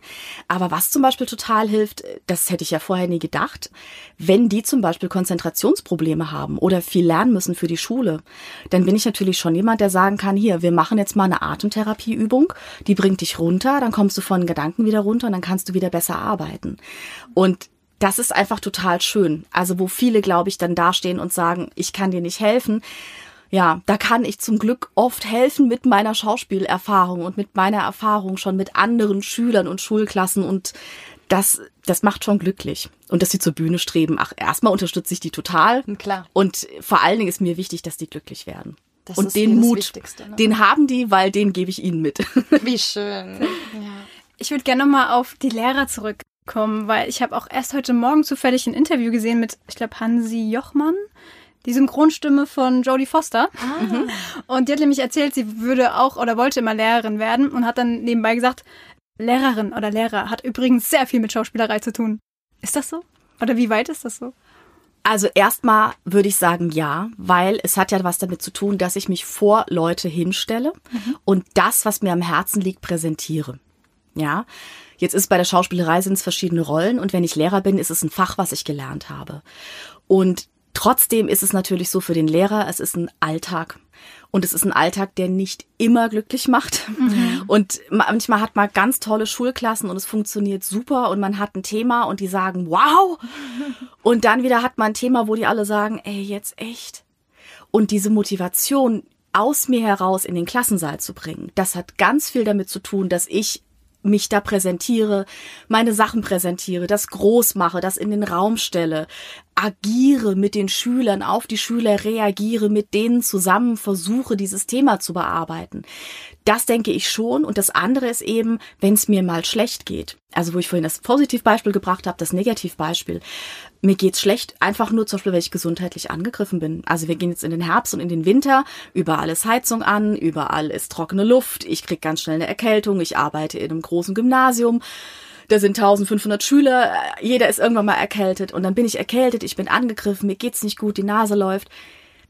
Aber was zum Beispiel total hilft, das hätte ich ja vorher nie gedacht, wenn die zum Beispiel Konzentrationsprobleme haben oder viel lernen müssen für die Schule, dann bin ich natürlich schon jemand, der sagen kann, hier, wir machen jetzt mal eine Atemtherapieübung, die bringt dich runter, dann kommst du von Gedanken wieder runter und dann kannst du wieder besser arbeiten. Und das ist einfach total schön. Also wo viele, glaube ich, dann dastehen und sagen, ich kann dir nicht helfen. Ja, da kann ich zum Glück oft helfen mit meiner Schauspielerfahrung und mit meiner Erfahrung schon mit anderen Schülern und Schulklassen und das, das macht schon glücklich. Und dass sie zur Bühne streben, ach, erstmal unterstütze ich die total. Klar. Und vor allen Dingen ist mir wichtig, dass die glücklich werden. Das und den Mut, ne? den haben die, weil den gebe ich ihnen mit. Wie schön. Ja. Ich würde gerne nochmal auf die Lehrer zurück kommen, weil ich habe auch erst heute Morgen zufällig ein Interview gesehen mit, ich glaube, Hansi Jochmann, die Synchronstimme von Jodie Foster. Ah. Und die hat nämlich erzählt, sie würde auch oder wollte immer Lehrerin werden und hat dann nebenbei gesagt, Lehrerin oder Lehrer hat übrigens sehr viel mit Schauspielerei zu tun. Ist das so? Oder wie weit ist das so? Also erstmal würde ich sagen ja, weil es hat ja was damit zu tun, dass ich mich vor Leute hinstelle mhm. und das, was mir am Herzen liegt, präsentiere. Ja, jetzt ist bei der Schauspielerei sind es verschiedene Rollen und wenn ich Lehrer bin, ist es ein Fach, was ich gelernt habe. Und trotzdem ist es natürlich so für den Lehrer, es ist ein Alltag. Und es ist ein Alltag, der nicht immer glücklich macht. Mhm. Und manchmal hat man ganz tolle Schulklassen und es funktioniert super und man hat ein Thema und die sagen, wow. Und dann wieder hat man ein Thema, wo die alle sagen, ey, jetzt echt. Und diese Motivation aus mir heraus in den Klassensaal zu bringen, das hat ganz viel damit zu tun, dass ich mich da präsentiere, meine Sachen präsentiere, das groß mache, das in den Raum stelle, agiere mit den Schülern, auf die Schüler reagiere, mit denen zusammen versuche, dieses Thema zu bearbeiten. Das denke ich schon. Und das andere ist eben, wenn es mir mal schlecht geht. Also wo ich vorhin das Positivbeispiel gebracht habe, das Negativbeispiel. Mir geht's schlecht, einfach nur zum Beispiel, weil ich gesundheitlich angegriffen bin. Also wir gehen jetzt in den Herbst und in den Winter, überall ist Heizung an, überall ist trockene Luft, ich krieg ganz schnell eine Erkältung, ich arbeite in einem großen Gymnasium. Da sind 1500 Schüler, jeder ist irgendwann mal erkältet und dann bin ich erkältet, ich bin angegriffen, mir geht's nicht gut, die Nase läuft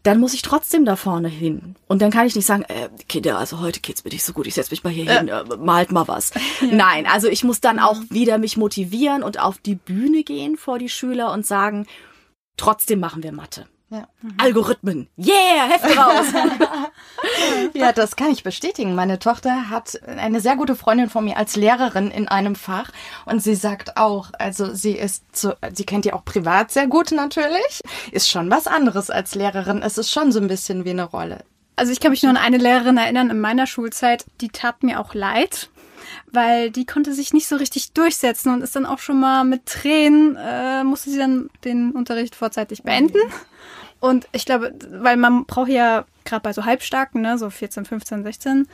dann muss ich trotzdem da vorne hin. Und dann kann ich nicht sagen, äh, Kinder, also heute geht's mir nicht so gut, ich setz mich mal hier äh. hin, äh, malt mal was. Ja. Nein, also ich muss dann auch wieder mich motivieren und auf die Bühne gehen vor die Schüler und sagen, trotzdem machen wir Mathe. Ja. Mhm. Algorithmen. Yeah, Hefte raus. ja, das kann ich bestätigen. Meine Tochter hat eine sehr gute Freundin von mir als Lehrerin in einem Fach und sie sagt auch, also sie ist zu, sie kennt die auch privat sehr gut natürlich, ist schon was anderes als Lehrerin. Es ist schon so ein bisschen wie eine Rolle. Also ich kann mich nur an eine Lehrerin erinnern in meiner Schulzeit, die tat mir auch leid weil die konnte sich nicht so richtig durchsetzen und ist dann auch schon mal mit Tränen, äh, musste sie dann den Unterricht vorzeitig beenden. Und ich glaube, weil man braucht ja gerade bei so Halbstarken, ne, so 14, 15, 16,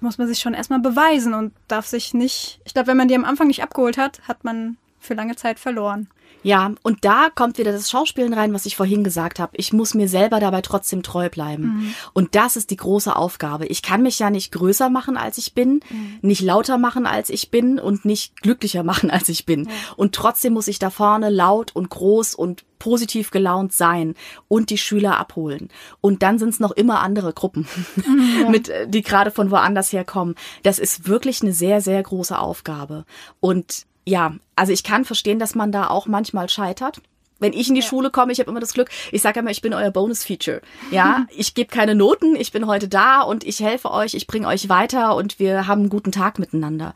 muss man sich schon erstmal beweisen und darf sich nicht, ich glaube, wenn man die am Anfang nicht abgeholt hat, hat man für lange Zeit verloren. Ja, und da kommt wieder das Schauspielen rein, was ich vorhin gesagt habe. Ich muss mir selber dabei trotzdem treu bleiben. Mhm. Und das ist die große Aufgabe. Ich kann mich ja nicht größer machen, als ich bin, mhm. nicht lauter machen, als ich bin und nicht glücklicher machen, als ich bin. Ja. Und trotzdem muss ich da vorne laut und groß und positiv gelaunt sein und die Schüler abholen. Und dann sind es noch immer andere Gruppen, mhm, ja. mit, äh, die gerade von woanders herkommen. Das ist wirklich eine sehr, sehr große Aufgabe. Und ja, also ich kann verstehen, dass man da auch manchmal scheitert. Wenn ich in die ja. Schule komme, ich habe immer das Glück, ich sage immer, ich bin euer Bonus-Feature. Ja, ich gebe keine Noten, ich bin heute da und ich helfe euch, ich bringe euch weiter und wir haben einen guten Tag miteinander.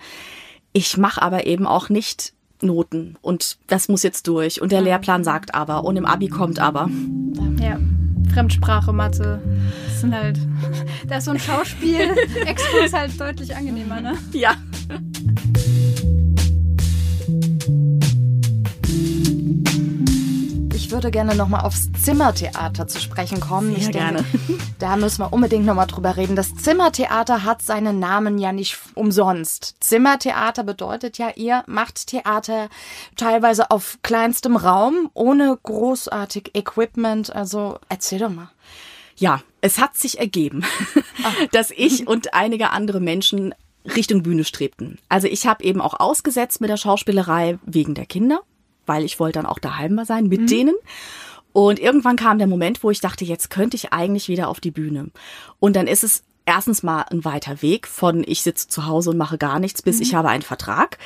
Ich mache aber eben auch nicht Noten und das muss jetzt durch und der Lehrplan sagt aber und im Abi kommt aber. Ja. Fremdsprache, Mathe. Das sind halt, da ist so ein Schauspiel, Exkurs halt deutlich angenehmer, ne? Ja. Ich würde gerne nochmal aufs Zimmertheater zu sprechen kommen. Sehr ich gerne. da müssen wir unbedingt nochmal drüber reden. Das Zimmertheater hat seinen Namen ja nicht umsonst. Zimmertheater bedeutet ja, ihr macht Theater teilweise auf kleinstem Raum, ohne großartig Equipment. Also erzähl doch mal. Ja, es hat sich ergeben, ah. dass ich und einige andere Menschen Richtung Bühne strebten. Also ich habe eben auch ausgesetzt mit der Schauspielerei wegen der Kinder weil ich wollte dann auch daheim mal sein mit mhm. denen. Und irgendwann kam der Moment, wo ich dachte, jetzt könnte ich eigentlich wieder auf die Bühne. Und dann ist es erstens mal ein weiter Weg von ich sitze zu Hause und mache gar nichts bis mhm. ich habe einen Vertrag.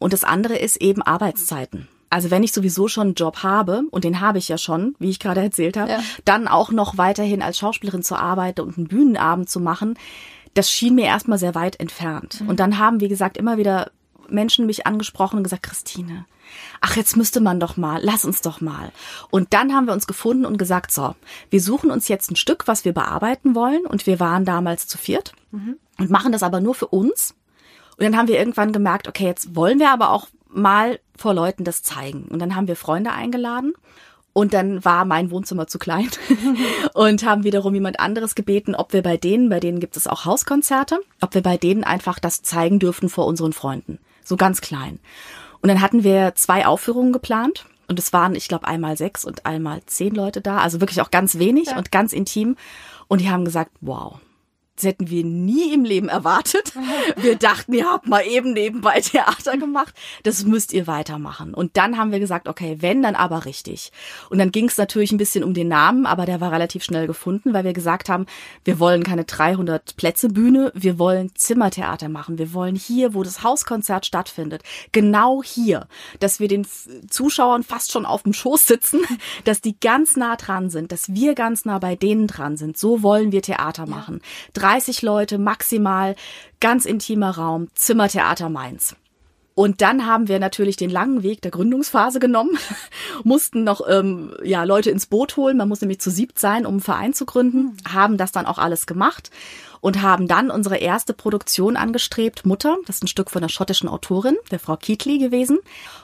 Und das andere ist eben Arbeitszeiten. Also wenn ich sowieso schon einen Job habe, und den habe ich ja schon, wie ich gerade erzählt habe, ja. dann auch noch weiterhin als Schauspielerin zu arbeiten und einen Bühnenabend zu machen, das schien mir erstmal sehr weit entfernt. Mhm. Und dann haben, wie gesagt, immer wieder Menschen mich angesprochen und gesagt, Christine, ach, jetzt müsste man doch mal, lass uns doch mal. Und dann haben wir uns gefunden und gesagt, so, wir suchen uns jetzt ein Stück, was wir bearbeiten wollen. Und wir waren damals zu viert mhm. und machen das aber nur für uns. Und dann haben wir irgendwann gemerkt, okay, jetzt wollen wir aber auch mal vor Leuten das zeigen. Und dann haben wir Freunde eingeladen. Und dann war mein Wohnzimmer zu klein und haben wiederum jemand anderes gebeten, ob wir bei denen, bei denen gibt es auch Hauskonzerte, ob wir bei denen einfach das zeigen dürfen vor unseren Freunden. So ganz klein. Und dann hatten wir zwei Aufführungen geplant. Und es waren, ich glaube, einmal sechs und einmal zehn Leute da. Also wirklich auch ganz wenig ja. und ganz intim. Und die haben gesagt, wow, Das hätten wir nie im Leben erwartet. Wir dachten, ihr habt mal eben nebenbei Theater gemacht. Das müsst ihr weitermachen. Und dann haben wir gesagt, okay, wenn, dann aber richtig. Und dann ging es natürlich ein bisschen um den Namen, aber der war relativ schnell gefunden, weil wir gesagt haben, wir wollen keine 300 Plätze Bühne, wir wollen Zimmertheater machen. Wir wollen hier, wo das Hauskonzert stattfindet, genau hier, dass wir den Zuschauern fast schon auf dem Schoß sitzen, dass die ganz nah dran sind, dass wir ganz nah bei denen dran sind. So wollen wir Theater machen. Ja. 30 Leute maximal, ganz intimer Raum, Zimmertheater Mainz. Und dann haben wir natürlich den langen Weg der Gründungsphase genommen, mussten noch ähm, ja Leute ins Boot holen. Man muss nämlich zu siebt sein, um einen Verein zu gründen. Haben das dann auch alles gemacht und haben dann unsere erste Produktion angestrebt, Mutter. Das ist ein Stück von der schottischen Autorin, der Frau Keatley gewesen.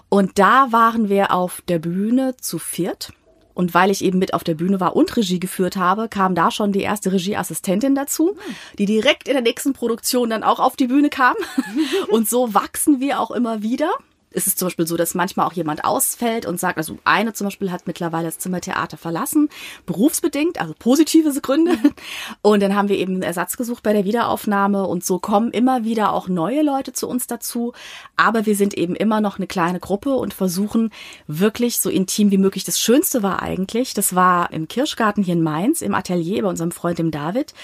Und da waren wir auf der Bühne zu viert und weil ich eben mit auf der Bühne war und Regie geführt habe, kam da schon die erste Regieassistentin dazu, die direkt in der nächsten Produktion dann auch auf die Bühne kam. Und so wachsen wir auch immer wieder ist es zum Beispiel so, dass manchmal auch jemand ausfällt und sagt, also eine zum Beispiel hat mittlerweile das Zimmertheater verlassen, berufsbedingt, also positive Gründe. Und dann haben wir eben einen Ersatz gesucht bei der Wiederaufnahme und so kommen immer wieder auch neue Leute zu uns dazu. Aber wir sind eben immer noch eine kleine Gruppe und versuchen wirklich so intim wie möglich. Das Schönste war eigentlich, das war im Kirschgarten hier in Mainz, im Atelier bei unserem Freund dem David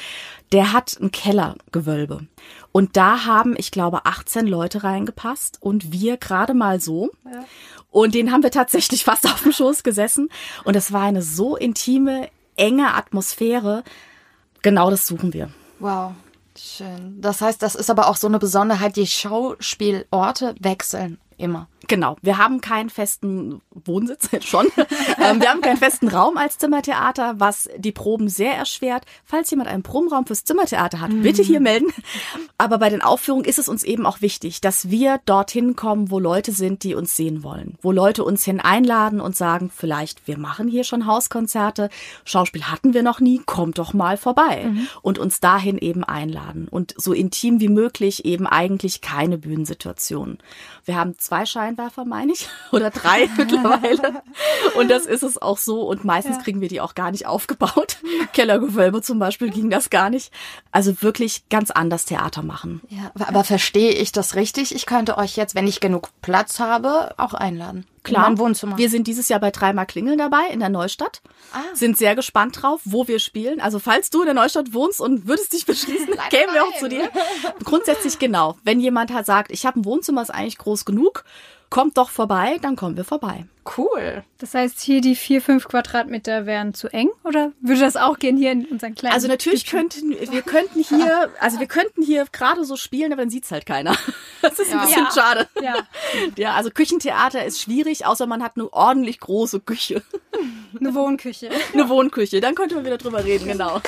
der hat ein Kellergewölbe. Und da haben, ich glaube, 18 Leute reingepasst und wir gerade mal so. Ja. Und den haben wir tatsächlich fast auf dem Schoß gesessen. Und es war eine so intime, enge Atmosphäre. Genau das suchen wir. Wow. Schön. Das heißt, das ist aber auch so eine Besonderheit, die Schauspielorte wechseln immer. Genau, wir haben keinen festen Wohnsitz, schon. ähm, wir haben keinen festen Raum als Zimmertheater, was die Proben sehr erschwert. Falls jemand einen Probenraum fürs Zimmertheater hat, mhm. bitte hier melden. Aber bei den Aufführungen ist es uns eben auch wichtig, dass wir dorthin kommen, wo Leute sind, die uns sehen wollen. Wo Leute uns hin einladen und sagen, vielleicht, wir machen hier schon Hauskonzerte, Schauspiel hatten wir noch nie, kommt doch mal vorbei. Mhm. Und uns dahin eben einladen. Und so intim wie möglich eben eigentlich keine Bühnensituation. Wir haben zwei Scheinwerfer meine ich, oder drei mittlerweile. Und das ist es auch so. Und meistens ja. kriegen wir die auch gar nicht aufgebaut. Kellergewölbe zum Beispiel ging das gar nicht. Also wirklich ganz anders Theater machen. Ja, aber verstehe ich das richtig? Ich könnte euch jetzt, wenn ich genug Platz habe, auch einladen. Klar, Wohnzimmer. wir sind dieses Jahr bei dreimal Klingeln dabei in der Neustadt. Ah. Sind sehr gespannt drauf, wo wir spielen. Also falls du in der Neustadt wohnst und würdest dich beschließen, kämen wir auch zu dir. Grundsätzlich genau. Wenn jemand halt sagt, ich habe ein Wohnzimmer, ist eigentlich groß genug, kommt doch vorbei, dann kommen wir vorbei. Cool. Das heißt, hier die vier, fünf Quadratmeter wären zu eng oder würde das auch gehen hier in unseren kleinen? Also natürlich könnten wir könnten hier, also wir könnten hier gerade so spielen, aber dann sieht's halt keiner. Das ist ja. ein bisschen ja. schade. Ja. ja, also Küchentheater ist schwierig, außer man hat eine ordentlich große Küche. Eine Wohnküche. Eine Wohnküche, dann könnte man wieder drüber reden, genau.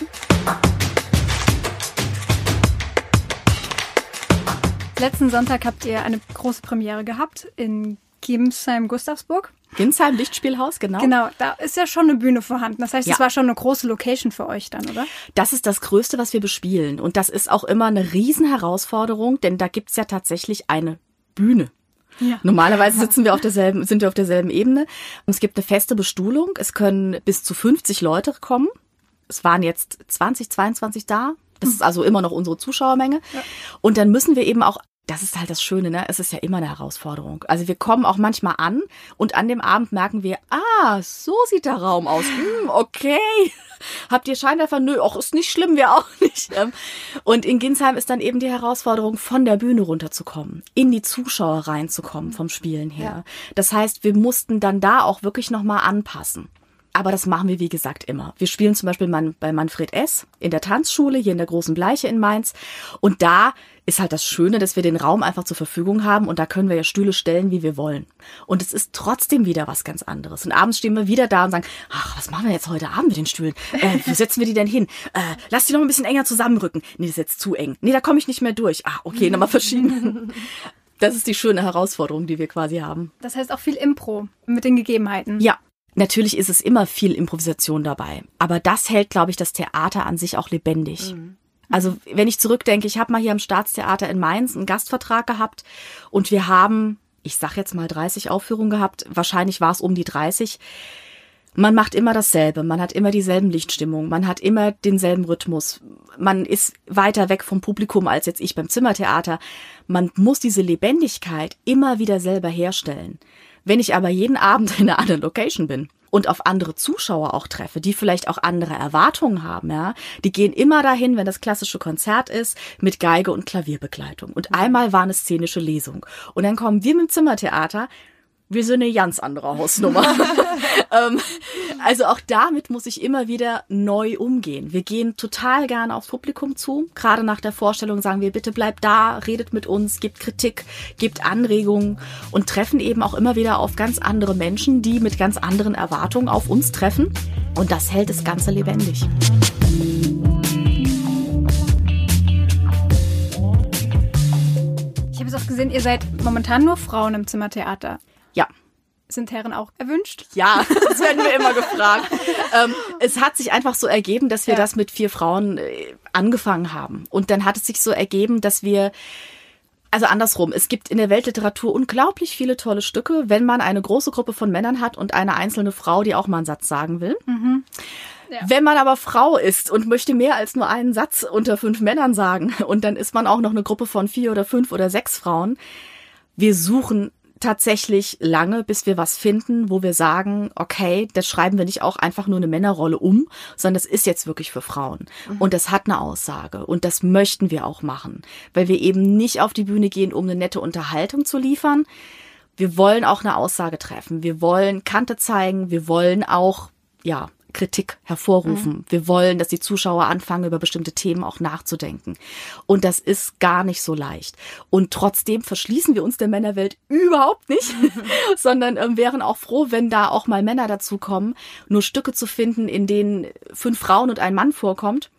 Letzten Sonntag habt ihr eine große Premiere gehabt in Gimsheim Gustavsburg. Ginsheim Lichtspielhaus, genau. Genau, da ist ja schon eine Bühne vorhanden. Das heißt, es ja. war schon eine große Location für euch dann, oder? Das ist das Größte, was wir bespielen. Und das ist auch immer eine Riesenherausforderung, denn da gibt's ja tatsächlich eine Bühne. Ja. Normalerweise sitzen wir auf derselben, sind wir auf derselben Ebene. Und es gibt eine feste Bestuhlung. Es können bis zu 50 Leute kommen. Es waren jetzt 20, 22 da. Das ist also immer noch unsere Zuschauermenge. Ja. Und dann müssen wir eben auch das ist halt das Schöne, ne? Es ist ja immer eine Herausforderung. Also wir kommen auch manchmal an und an dem Abend merken wir, ah, so sieht der Raum aus. Hm, okay. Habt ihr Scheinwerfer? Nö, auch ist nicht schlimm, wir auch nicht. Ähm, und in Ginsheim ist dann eben die Herausforderung, von der Bühne runterzukommen, in die Zuschauer reinzukommen vom Spielen her. Das heißt, wir mussten dann da auch wirklich nochmal anpassen. Aber das machen wir, wie gesagt, immer. Wir spielen zum Beispiel bei Manfred S. in der Tanzschule, hier in der Großen Bleiche in Mainz. Und da ist halt das Schöne, dass wir den Raum einfach zur Verfügung haben und da können wir ja Stühle stellen, wie wir wollen. Und es ist trotzdem wieder was ganz anderes. Und abends stehen wir wieder da und sagen, ach, was machen wir jetzt heute Abend mit den Stühlen? Äh, wo setzen wir die denn hin? Äh, lass die noch ein bisschen enger zusammenrücken. Nee, das ist jetzt zu eng. Nee, da komme ich nicht mehr durch. Ah, okay, nochmal verschieben. Das ist die schöne Herausforderung, die wir quasi haben. Das heißt auch viel Impro mit den Gegebenheiten. Ja, Natürlich ist es immer viel Improvisation dabei, aber das hält, glaube ich, das Theater an sich auch lebendig. Mhm. Also wenn ich zurückdenke, ich habe mal hier am Staatstheater in Mainz einen Gastvertrag gehabt und wir haben, ich sag jetzt mal 30 Aufführungen gehabt, wahrscheinlich war es um die 30. man macht immer dasselbe, man hat immer dieselben Lichtstimmungen, man hat immer denselben Rhythmus, man ist weiter weg vom Publikum als jetzt ich beim Zimmertheater. Man muss diese Lebendigkeit immer wieder selber herstellen. Wenn ich aber jeden Abend in einer anderen Location bin und auf andere Zuschauer auch treffe, die vielleicht auch andere Erwartungen haben, ja, die gehen immer dahin, wenn das klassische Konzert ist, mit Geige und Klavierbegleitung. Und einmal war eine szenische Lesung. Und dann kommen wir mit dem Zimmertheater wir sind eine ganz andere Hausnummer. ähm, also auch damit muss ich immer wieder neu umgehen. Wir gehen total gerne aufs Publikum zu. Gerade nach der Vorstellung sagen wir, bitte bleibt da, redet mit uns, gebt Kritik, gebt Anregungen und treffen eben auch immer wieder auf ganz andere Menschen, die mit ganz anderen Erwartungen auf uns treffen. Und das hält das Ganze lebendig. Ich habe es auch gesehen, ihr seid momentan nur Frauen im Zimmertheater. Ja. Sind Herren auch erwünscht? Ja, das werden wir immer gefragt. ähm, es hat sich einfach so ergeben, dass wir ja. das mit vier Frauen äh, angefangen haben. Und dann hat es sich so ergeben, dass wir also andersrum, es gibt in der Weltliteratur unglaublich viele tolle Stücke, wenn man eine große Gruppe von Männern hat und eine einzelne Frau, die auch mal einen Satz sagen will. Mhm. Ja. Wenn man aber Frau ist und möchte mehr als nur einen Satz unter fünf Männern sagen und dann ist man auch noch eine Gruppe von vier oder fünf oder sechs Frauen, wir suchen tatsächlich lange, bis wir was finden, wo wir sagen, okay, das schreiben wir nicht auch einfach nur eine Männerrolle um, sondern das ist jetzt wirklich für Frauen. Mhm. Und das hat eine Aussage. Und das möchten wir auch machen, weil wir eben nicht auf die Bühne gehen, um eine nette Unterhaltung zu liefern. Wir wollen auch eine Aussage treffen. Wir wollen Kante zeigen. Wir wollen auch, ja, Kritik hervorrufen. Mhm. Wir wollen, dass die Zuschauer anfangen, über bestimmte Themen auch nachzudenken. Und das ist gar nicht so leicht. Und trotzdem verschließen wir uns der Männerwelt überhaupt nicht, sondern ähm, wären auch froh, wenn da auch mal Männer dazukommen, nur Stücke zu finden, in denen fünf Frauen und ein Mann vorkommt.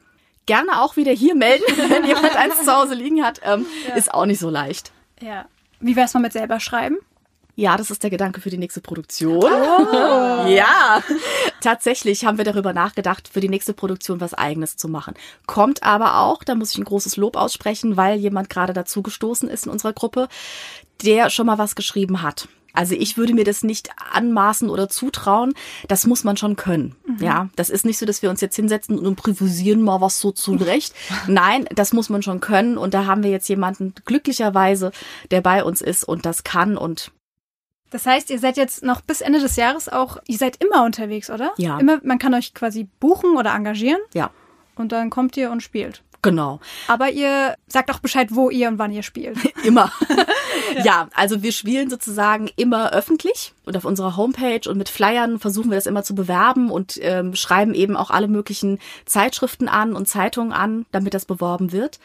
Gerne auch wieder hier melden, wenn jemand eins zu Hause liegen hat. Ähm, ja. Ist auch nicht so leicht. Ja. Wie wär's mal mit selber schreiben? Ja, das ist der Gedanke für die nächste Produktion. Oh. ja, tatsächlich haben wir darüber nachgedacht, für die nächste Produktion was Eigenes zu machen. Kommt aber auch, da muss ich ein großes Lob aussprechen, weil jemand gerade dazu gestoßen ist in unserer Gruppe, der schon mal was geschrieben hat. Also ich würde mir das nicht anmaßen oder zutrauen. Das muss man schon können. Mhm. Ja, das ist nicht so, dass wir uns jetzt hinsetzen und improvisieren mal was so zurecht. Nein, das muss man schon können. Und da haben wir jetzt jemanden glücklicherweise, der bei uns ist und das kann. Und das heißt, ihr seid jetzt noch bis Ende des Jahres auch, ihr seid immer unterwegs, oder? Ja. Immer, man kann euch quasi buchen oder engagieren. Ja. Und dann kommt ihr und spielt. Genau. Aber ihr sagt auch Bescheid, wo ihr und wann ihr spielt. immer. ja. ja. also wir spielen sozusagen immer öffentlich und auf unserer Homepage und mit Flyern versuchen wir das immer zu bewerben und ähm, schreiben eben auch alle möglichen Zeitschriften an und Zeitungen an, damit das beworben wird.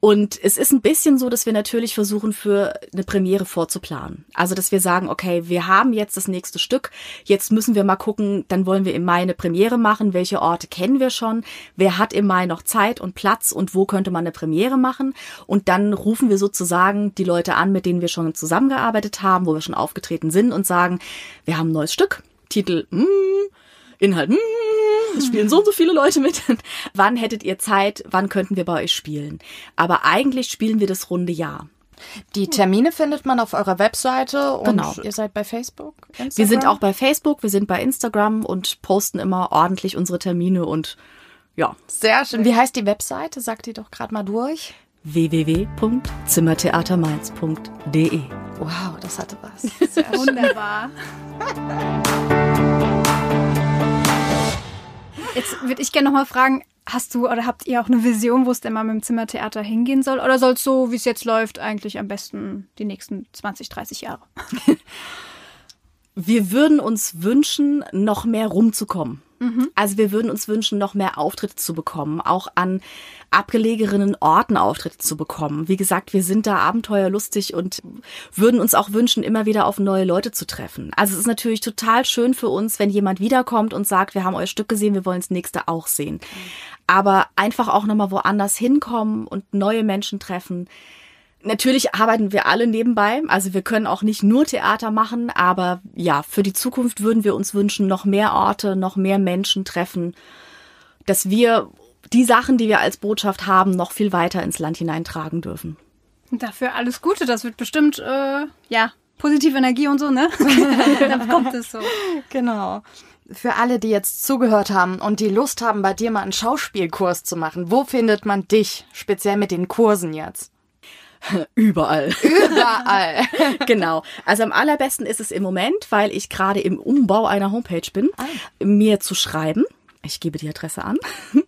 Und es ist ein bisschen so, dass wir natürlich versuchen, für eine Premiere vorzuplanen. Also, dass wir sagen, okay, wir haben jetzt das nächste Stück, jetzt müssen wir mal gucken, dann wollen wir im Mai eine Premiere machen, welche Orte kennen wir schon, wer hat im Mai noch Zeit und Platz? Und wo könnte man eine Premiere machen. Und dann rufen wir sozusagen die Leute an, mit denen wir schon zusammengearbeitet haben, wo wir schon aufgetreten sind und sagen, wir haben ein neues Stück, Titel, mm, Inhalt, mm, es spielen so und so viele Leute mit. wann hättet ihr Zeit? Wann könnten wir bei euch spielen? Aber eigentlich spielen wir das runde Jahr. Die Termine findet man auf eurer Webseite und genau. ihr seid bei Facebook? Instagram? Wir sind auch bei Facebook, wir sind bei Instagram und posten immer ordentlich unsere Termine und ja. Sehr schön. Wie heißt die Webseite? Sagt die doch gerade mal durch. www.zimmertheatermainz.de Wow, das hatte was. Sehr Wunderbar. Jetzt würde ich gerne nochmal fragen, hast du oder habt ihr auch eine Vision, wo es denn mal mit dem Zimmertheater hingehen soll? Oder soll es so, wie es jetzt läuft, eigentlich am besten die nächsten 20, 30 Jahre? Wir würden uns wünschen, noch mehr rumzukommen. Mhm. Also wir würden uns wünschen, noch mehr Auftritte zu bekommen, auch an abgelegenen Orten Auftritte zu bekommen. Wie gesagt, wir sind da abenteuerlustig und würden uns auch wünschen, immer wieder auf neue Leute zu treffen. Also es ist natürlich total schön für uns, wenn jemand wiederkommt und sagt, wir haben euer Stück gesehen, wir wollen das nächste auch sehen. Aber einfach auch nochmal woanders hinkommen und neue Menschen treffen. Natürlich arbeiten wir alle nebenbei, also wir können auch nicht nur Theater machen, aber ja, für die Zukunft würden wir uns wünschen, noch mehr Orte, noch mehr Menschen treffen, dass wir die Sachen, die wir als Botschaft haben, noch viel weiter ins Land hineintragen dürfen. Und dafür alles Gute, das wird bestimmt, äh, ja, positive Energie und so, ne? Dann kommt es so. Genau. Für alle, die jetzt zugehört haben und die Lust haben, bei dir mal einen Schauspielkurs zu machen, wo findet man dich, speziell mit den Kursen jetzt? Überall. Überall. genau. Also am allerbesten ist es im Moment, weil ich gerade im Umbau einer Homepage bin, mir zu schreiben. Ich gebe die Adresse an.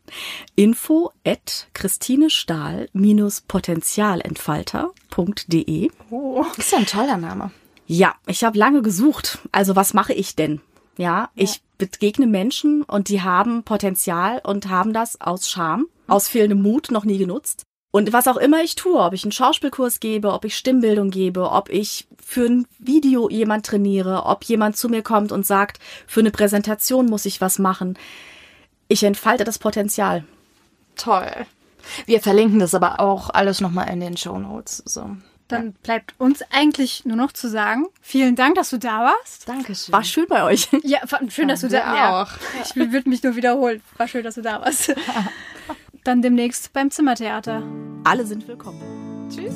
Info at christinestahl-potenzialentfalter.de. Oh, ist ja ein toller Name. Ja, ich habe lange gesucht. Also was mache ich denn? Ja, ich begegne Menschen und die haben Potenzial und haben das aus Scham, aus fehlendem Mut noch nie genutzt. Und was auch immer ich tue, ob ich einen Schauspielkurs gebe, ob ich Stimmbildung gebe, ob ich für ein Video jemand trainiere, ob jemand zu mir kommt und sagt, für eine Präsentation muss ich was machen. Ich entfalte das Potenzial. Toll. Wir verlinken das aber auch alles nochmal in den Show Notes. So. Dann bleibt uns eigentlich nur noch zu sagen, vielen Dank, dass du da warst. Dankeschön. War schön bei euch. Ja, schön, dass du da wir ja. auch. Ich würde mich nur wiederholen. War schön, dass du da warst. Dann demnächst beim Zimmertheater. Alle sind willkommen. Tschüss.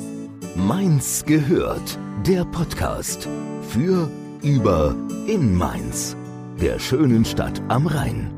Mainz gehört, der Podcast für, über, in Mainz, der schönen Stadt am Rhein.